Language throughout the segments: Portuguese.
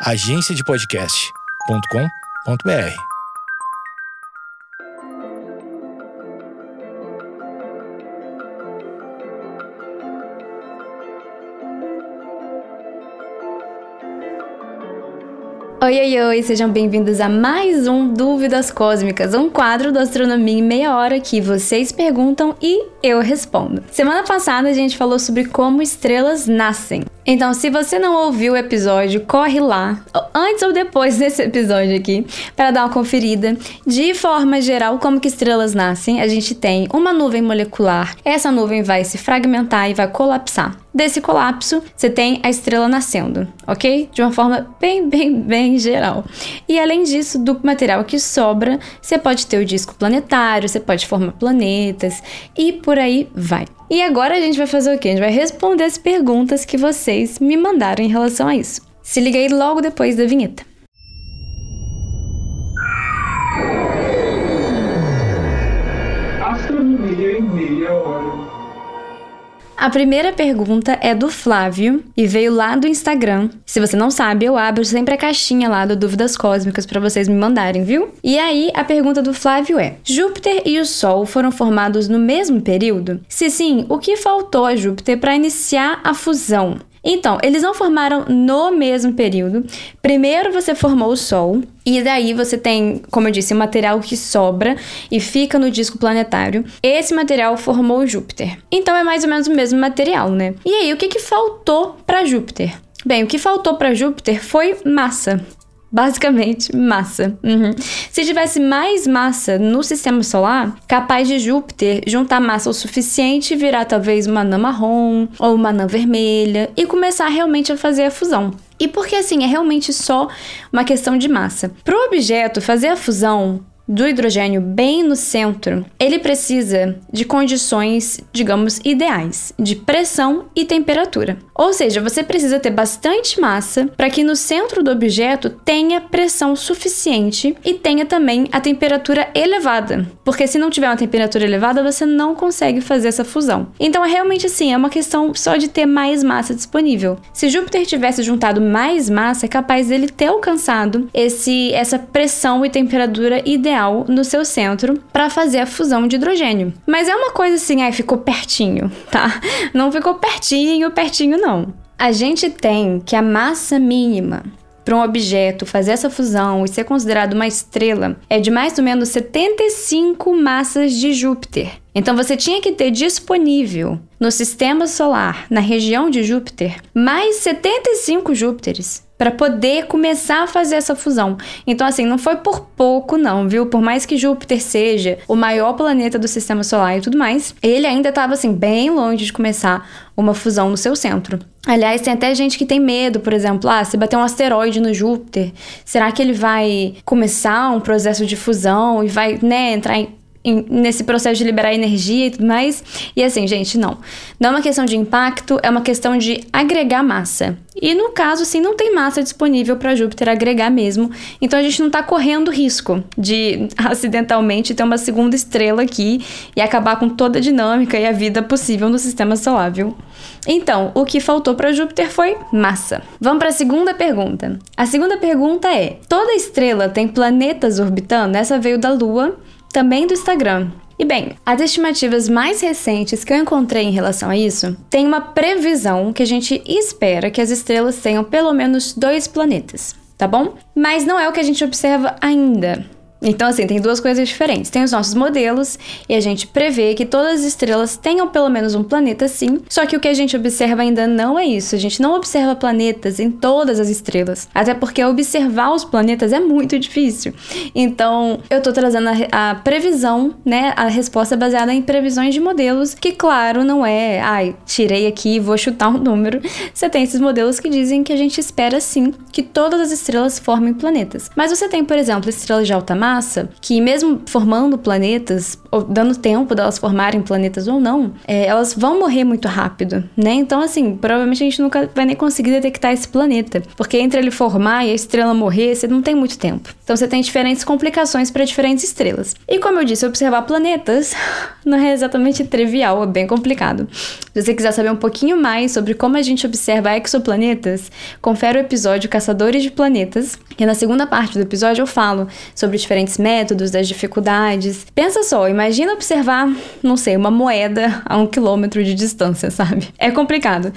agenciadepodcast.com.br. Oi, oi, oi, sejam bem-vindos a mais um Dúvidas Cósmicas, um quadro do Astronomia em meia hora que vocês perguntam e eu respondo. Semana passada a gente falou sobre como estrelas nascem. Então, se você não ouviu o episódio, corre lá, antes ou depois desse episódio aqui, para dar uma conferida. De forma geral, como que estrelas nascem? A gente tem uma nuvem molecular. Essa nuvem vai se fragmentar e vai colapsar. Desse colapso, você tem a estrela nascendo, ok? De uma forma bem, bem, bem geral. E além disso, do material que sobra, você pode ter o disco planetário, você pode formar planetas e por aí vai. E agora a gente vai fazer o quê? A gente vai responder as perguntas que vocês me mandaram em relação a isso. Se liga aí logo depois da vinheta. Astronomia em meia hora. A primeira pergunta é do Flávio e veio lá do Instagram. Se você não sabe, eu abro sempre a caixinha lá do Dúvidas Cósmicas para vocês me mandarem, viu? E aí, a pergunta do Flávio é: Júpiter e o Sol foram formados no mesmo período? Se sim, o que faltou a Júpiter para iniciar a fusão? Então, eles não formaram no mesmo período. Primeiro você formou o Sol, e daí você tem, como eu disse, o material que sobra e fica no disco planetário. Esse material formou Júpiter. Então é mais ou menos o mesmo material, né? E aí, o que, que faltou para Júpiter? Bem, o que faltou para Júpiter foi massa. Basicamente, massa. Uhum. Se tivesse mais massa no sistema solar, capaz de Júpiter juntar massa o suficiente e virar talvez uma anã marrom ou uma anã vermelha e começar realmente a fazer a fusão. E porque assim, é realmente só uma questão de massa. Para o objeto fazer a fusão, do hidrogênio bem no centro, ele precisa de condições, digamos, ideais, de pressão e temperatura. Ou seja, você precisa ter bastante massa para que no centro do objeto tenha pressão suficiente e tenha também a temperatura elevada. Porque se não tiver uma temperatura elevada, você não consegue fazer essa fusão. Então é realmente assim, é uma questão só de ter mais massa disponível. Se Júpiter tivesse juntado mais massa, é capaz dele ter alcançado esse essa pressão e temperatura ideal no seu centro para fazer a fusão de hidrogênio. Mas é uma coisa assim, aí ficou pertinho, tá? Não ficou pertinho, pertinho não. A gente tem que a massa mínima para um objeto fazer essa fusão e ser considerado uma estrela é de mais ou menos 75 massas de Júpiter. Então você tinha que ter disponível no sistema solar, na região de Júpiter, mais 75 Júpiteres para poder começar a fazer essa fusão. Então, assim, não foi por pouco, não, viu? Por mais que Júpiter seja o maior planeta do sistema solar e tudo mais, ele ainda estava, assim, bem longe de começar uma fusão no seu centro. Aliás, tem até gente que tem medo, por exemplo, ah, se bater um asteroide no Júpiter, será que ele vai começar um processo de fusão e vai, né, entrar em nesse processo de liberar energia e tudo mais. E assim, gente, não. Não é uma questão de impacto, é uma questão de agregar massa. E no caso, assim, não tem massa disponível para Júpiter agregar mesmo. Então a gente não está correndo risco de acidentalmente ter uma segunda estrela aqui e acabar com toda a dinâmica e a vida possível no sistema solar, viu? Então, o que faltou para Júpiter foi massa. Vamos para a segunda pergunta. A segunda pergunta é: toda estrela tem planetas orbitando? Essa veio da Lua também do Instagram. E bem, as estimativas mais recentes que eu encontrei em relação a isso tem uma previsão que a gente espera que as estrelas tenham pelo menos dois planetas, tá bom? Mas não é o que a gente observa ainda. Então, assim, tem duas coisas diferentes. Tem os nossos modelos e a gente prevê que todas as estrelas tenham pelo menos um planeta sim, só que o que a gente observa ainda não é isso. A gente não observa planetas em todas as estrelas, até porque observar os planetas é muito difícil. Então, eu tô trazendo a, a previsão, né, a resposta baseada em previsões de modelos, que claro, não é, ai, tirei aqui e vou chutar um número. Você tem esses modelos que dizem que a gente espera sim que todas as estrelas formem planetas. Mas você tem, por exemplo, estrelas de alta massa massa que, mesmo formando planetas, ou dando tempo delas formarem planetas ou não, é, elas vão morrer muito rápido, né? Então, assim, provavelmente a gente nunca vai nem conseguir detectar esse planeta, porque entre ele formar e a estrela morrer, você não tem muito tempo. Então, você tem diferentes complicações para diferentes estrelas. E como eu disse, observar planetas não é exatamente trivial, é bem complicado. Se você quiser saber um pouquinho mais sobre como a gente observa exoplanetas, confere o episódio Caçadores de Planetas, e na segunda parte do episódio eu falo sobre diferentes métodos, das dificuldades. Pensa só, imagina observar, não sei, uma moeda a um quilômetro de distância, sabe? É complicado.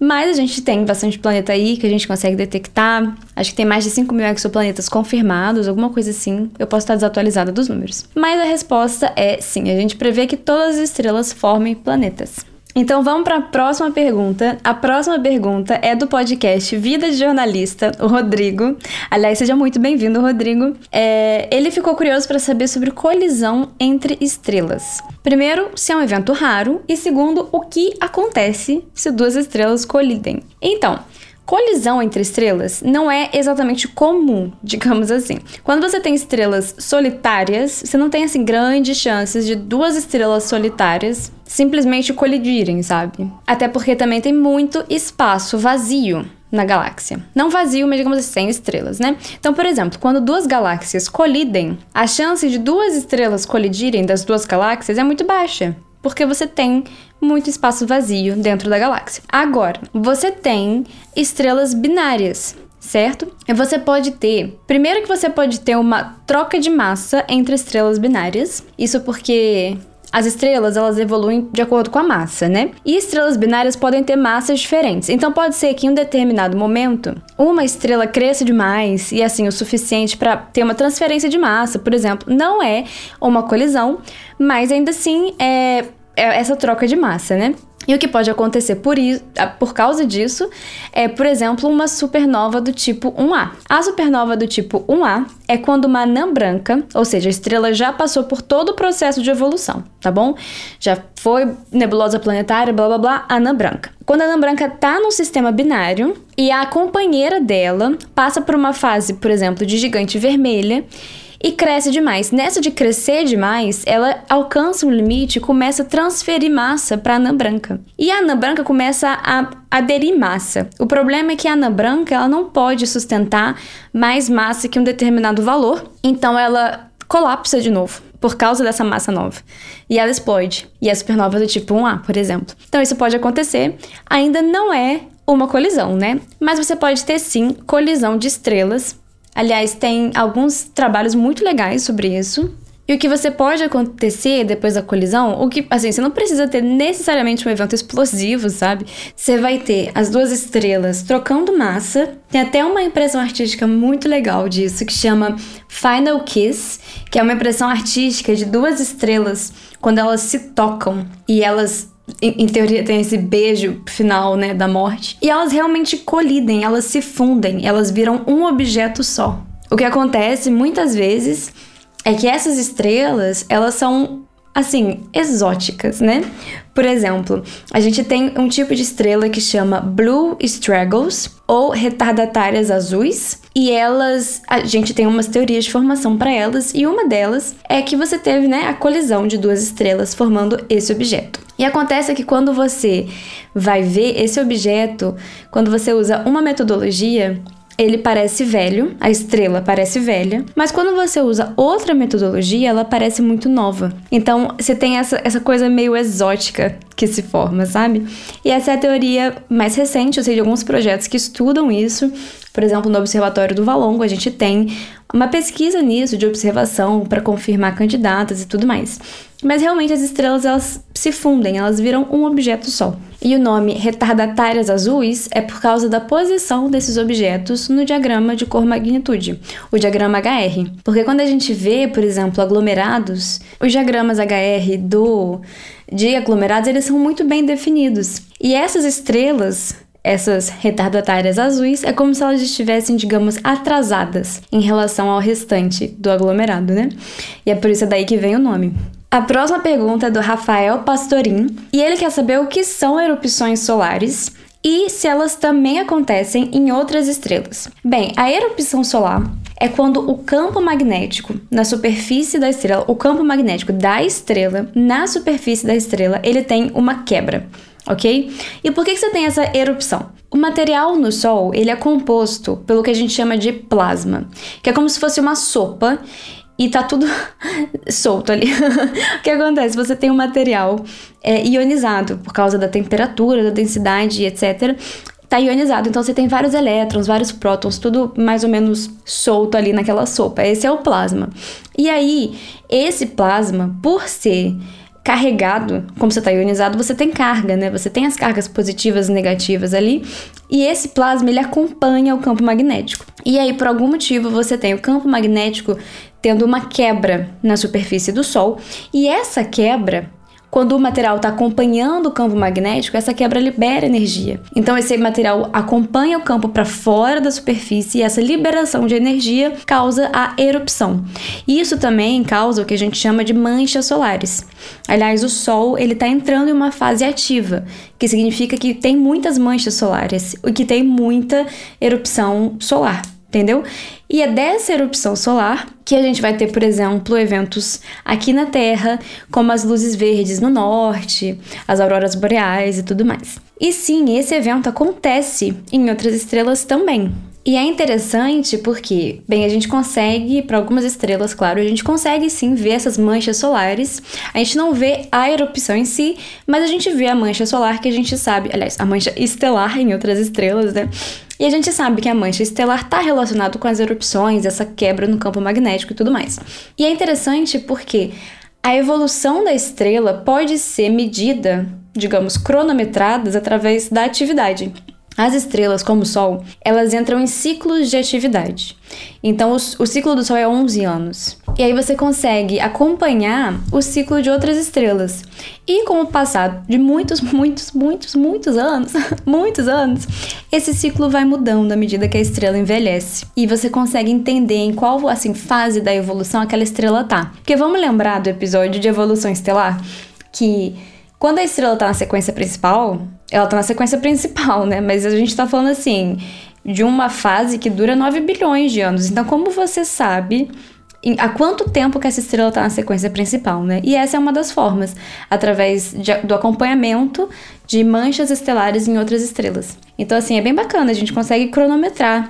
Mas a gente tem bastante planeta aí que a gente consegue detectar. Acho que tem mais de 5 mil exoplanetas confirmados, alguma coisa assim. Eu posso estar desatualizada dos números. Mas a resposta é sim, a gente prevê que todas as estrelas formem planetas. Então vamos para a próxima pergunta. A próxima pergunta é do podcast Vida de Jornalista, o Rodrigo. Aliás, seja muito bem-vindo, Rodrigo. É, ele ficou curioso para saber sobre colisão entre estrelas. Primeiro, se é um evento raro, e segundo, o que acontece se duas estrelas colidem. Então, Colisão entre estrelas não é exatamente comum, digamos assim. Quando você tem estrelas solitárias, você não tem assim grandes chances de duas estrelas solitárias simplesmente colidirem, sabe? Até porque também tem muito espaço vazio na galáxia. Não vazio, mas digamos assim, sem estrelas, né? Então, por exemplo, quando duas galáxias colidem, a chance de duas estrelas colidirem das duas galáxias é muito baixa porque você tem muito espaço vazio dentro da galáxia. Agora, você tem estrelas binárias, certo? E você pode ter, primeiro que você pode ter uma troca de massa entre estrelas binárias. Isso porque as estrelas, elas evoluem de acordo com a massa, né? E estrelas binárias podem ter massas diferentes. Então pode ser que em um determinado momento, uma estrela cresça demais e assim o suficiente para ter uma transferência de massa, por exemplo, não é uma colisão, mas ainda assim é, é essa troca de massa, né? E o que pode acontecer por, isso, por causa disso é, por exemplo, uma supernova do tipo 1A. A supernova do tipo 1A é quando uma anã branca, ou seja, a estrela já passou por todo o processo de evolução, tá bom? Já foi nebulosa planetária, blá blá blá, anã branca. Quando a anã branca tá num sistema binário e a companheira dela passa por uma fase, por exemplo, de gigante vermelha e cresce demais. Nessa de crescer demais, ela alcança um limite e começa a transferir massa para a anã branca. E a anã branca começa a aderir massa. O problema é que a anã branca ela não pode sustentar mais massa que um determinado valor, então ela colapsa de novo por causa dessa massa nova. E ela explode. E é supernova do tipo 1A, por exemplo. Então isso pode acontecer. Ainda não é uma colisão, né? Mas você pode ter sim colisão de estrelas Aliás, tem alguns trabalhos muito legais sobre isso. E o que você pode acontecer depois da colisão, o que, assim, você não precisa ter necessariamente um evento explosivo, sabe? Você vai ter as duas estrelas trocando massa. Tem até uma impressão artística muito legal disso que chama Final Kiss, que é uma impressão artística de duas estrelas quando elas se tocam e elas em, em, teoria tem esse beijo final, né, da morte. E elas realmente colidem, elas se fundem, elas viram um objeto só. O que acontece muitas vezes é que essas estrelas, elas são assim, exóticas, né? Por exemplo, a gente tem um tipo de estrela que chama Blue Straggles ou retardatárias azuis, e elas, a gente tem umas teorias de formação para elas, e uma delas é que você teve, né, a colisão de duas estrelas formando esse objeto. E acontece que quando você vai ver esse objeto, quando você usa uma metodologia, ele parece velho, a estrela parece velha, mas quando você usa outra metodologia, ela parece muito nova. Então você tem essa, essa coisa meio exótica que se forma, sabe? E essa é a teoria mais recente, eu sei de alguns projetos que estudam isso. Por exemplo, no Observatório do Valongo, a gente tem uma pesquisa nisso de observação para confirmar candidatas e tudo mais. Mas realmente as estrelas elas se fundem, elas viram um objeto só. E o nome retardatárias azuis é por causa da posição desses objetos no diagrama de cor-magnitude, o diagrama HR. Porque quando a gente vê, por exemplo, aglomerados, os diagramas HR do de aglomerados, eles são muito bem definidos. E essas estrelas essas retardatárias azuis é como se elas estivessem, digamos, atrasadas em relação ao restante do aglomerado, né? E é por isso daí que vem o nome. A próxima pergunta é do Rafael Pastorim e ele quer saber o que são erupções solares e se elas também acontecem em outras estrelas. Bem, a erupção solar é quando o campo magnético na superfície da estrela, o campo magnético da estrela na superfície da estrela, ele tem uma quebra, ok? E por que, que você tem essa erupção? O material no Sol ele é composto pelo que a gente chama de plasma, que é como se fosse uma sopa e tá tudo solto ali. o que acontece? Você tem um material é, ionizado por causa da temperatura, da densidade, etc. Tá ionizado, então você tem vários elétrons, vários prótons, tudo mais ou menos solto ali naquela sopa. Esse é o plasma. E aí, esse plasma, por ser carregado, como você está ionizado, você tem carga, né? Você tem as cargas positivas e negativas ali, e esse plasma ele acompanha o campo magnético. E aí, por algum motivo, você tem o campo magnético tendo uma quebra na superfície do Sol, e essa quebra quando o material está acompanhando o campo magnético, essa quebra libera energia. Então, esse material acompanha o campo para fora da superfície e essa liberação de energia causa a erupção. Isso também causa o que a gente chama de manchas solares. Aliás, o Sol ele está entrando em uma fase ativa, que significa que tem muitas manchas solares e que tem muita erupção solar entendeu? E é dessa erupção solar que a gente vai ter, por exemplo, eventos aqui na Terra, como as luzes verdes no norte, as auroras boreais e tudo mais. E sim, esse evento acontece em outras estrelas também. E é interessante porque, bem, a gente consegue, para algumas estrelas, claro, a gente consegue sim ver essas manchas solares. A gente não vê a erupção em si, mas a gente vê a mancha solar que a gente sabe, aliás, a mancha estelar em outras estrelas, né? E a gente sabe que a mancha estelar está relacionado com as erupções, essa quebra no campo magnético e tudo mais. E é interessante porque a evolução da estrela pode ser medida, digamos, cronometradas através da atividade. As estrelas, como o Sol, elas entram em ciclos de atividade. Então, o, o, ciclo do Sol é 11 anos. E aí você consegue acompanhar o ciclo de outras estrelas. E com o passar de muitos, muitos, muitos, muitos anos, muitos anos, esse ciclo vai mudando à medida que a estrela envelhece. E você consegue entender em qual assim fase da evolução aquela estrela tá. Porque vamos lembrar do episódio de evolução estelar que quando a estrela tá na sequência principal, ela tá na sequência principal, né? Mas a gente tá falando assim de uma fase que dura 9 bilhões de anos. Então, como você sabe há quanto tempo que essa estrela está na sequência principal, né? E essa é uma das formas, através de, do acompanhamento de manchas estelares em outras estrelas. Então, assim, é bem bacana, a gente consegue cronometrar.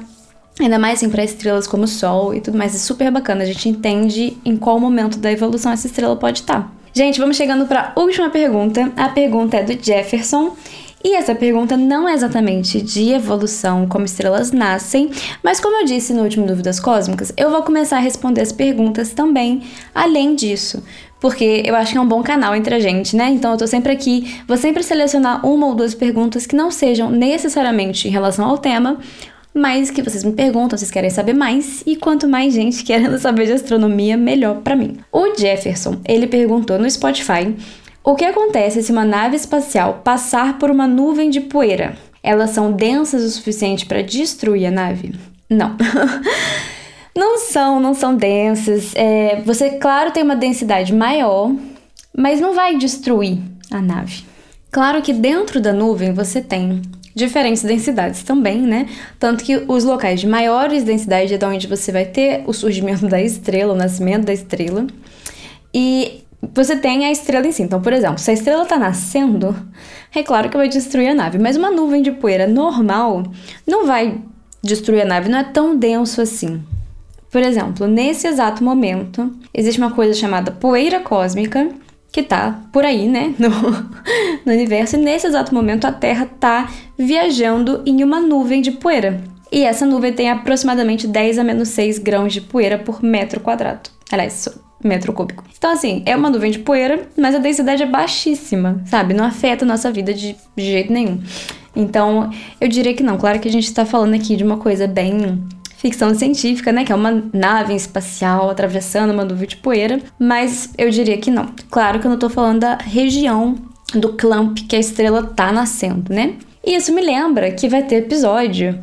Ainda mais assim para estrelas como o Sol e tudo mais, é super bacana. A gente entende em qual momento da evolução essa estrela pode estar. Tá. Gente, vamos chegando para a última pergunta. A pergunta é do Jefferson. E essa pergunta não é exatamente de evolução, como estrelas nascem, mas como eu disse no último Dúvidas Cósmicas, eu vou começar a responder as perguntas também além disso. Porque eu acho que é um bom canal entre a gente, né? Então eu tô sempre aqui, vou sempre selecionar uma ou duas perguntas que não sejam necessariamente em relação ao tema, mas que vocês me perguntam, vocês querem saber mais, e quanto mais gente querendo saber de astronomia, melhor para mim. O Jefferson, ele perguntou no Spotify o que acontece se uma nave espacial passar por uma nuvem de poeira? Elas são densas o suficiente para destruir a nave? Não. não são, não são densas. É, você, claro, tem uma densidade maior, mas não vai destruir a nave. Claro que dentro da nuvem você tem diferentes densidades também, né? Tanto que os locais de maiores densidades é de onde você vai ter o surgimento da estrela, o nascimento da estrela. E você tem a estrela em si. Então, por exemplo, se a estrela está nascendo, é claro que vai destruir a nave. Mas uma nuvem de poeira normal não vai destruir a nave, não é tão denso assim. Por exemplo, nesse exato momento, existe uma coisa chamada poeira cósmica, que tá por aí, né, no, no universo, e nesse exato momento a Terra tá viajando em uma nuvem de poeira. E essa nuvem tem aproximadamente 10 a menos 6 grãos de poeira por metro quadrado. Aliás, metro cúbico. Então, assim, é uma nuvem de poeira, mas a densidade é baixíssima, sabe? Não afeta a nossa vida de, jeito nenhum. Então, eu diria que não. Claro que a gente tá falando aqui de uma coisa bem ficção científica, né? Que é uma nave espacial atravessando uma nuvem de poeira, mas eu diria que não. Claro que eu não tô falando da região do clump que a estrela tá nascendo, né? E isso me lembra que vai ter episódio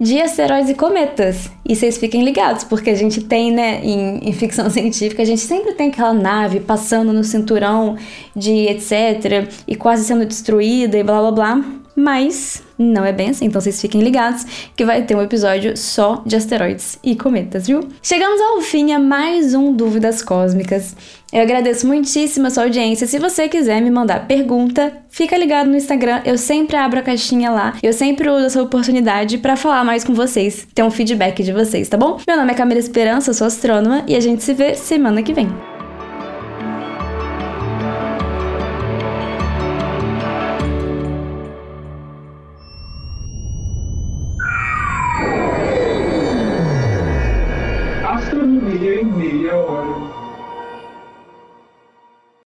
de asteroides e cometas. E vocês fiquem ligados, porque a gente tem, né, em, em, ficção científica, a gente sempre tem aquela nave passando no cinturão de etc. e quase sendo destruída e blá blá blá. Mas não é bem assim, então vocês fiquem ligados que vai ter um episódio só de asteroides e cometas, viu? Chegamos ao fim a mais um Dúvidas Cósmicas. Eu agradeço muitíssimo a sua audiência. Se você quiser me mandar pergunta, fica ligado no Instagram. Eu sempre abro a caixinha lá. Eu sempre uso essa oportunidade para falar mais com vocês, ter um feedback de vocês, tá bom? Meu nome é Camila Esperança, sou astrônoma e a gente se vê semana que vem.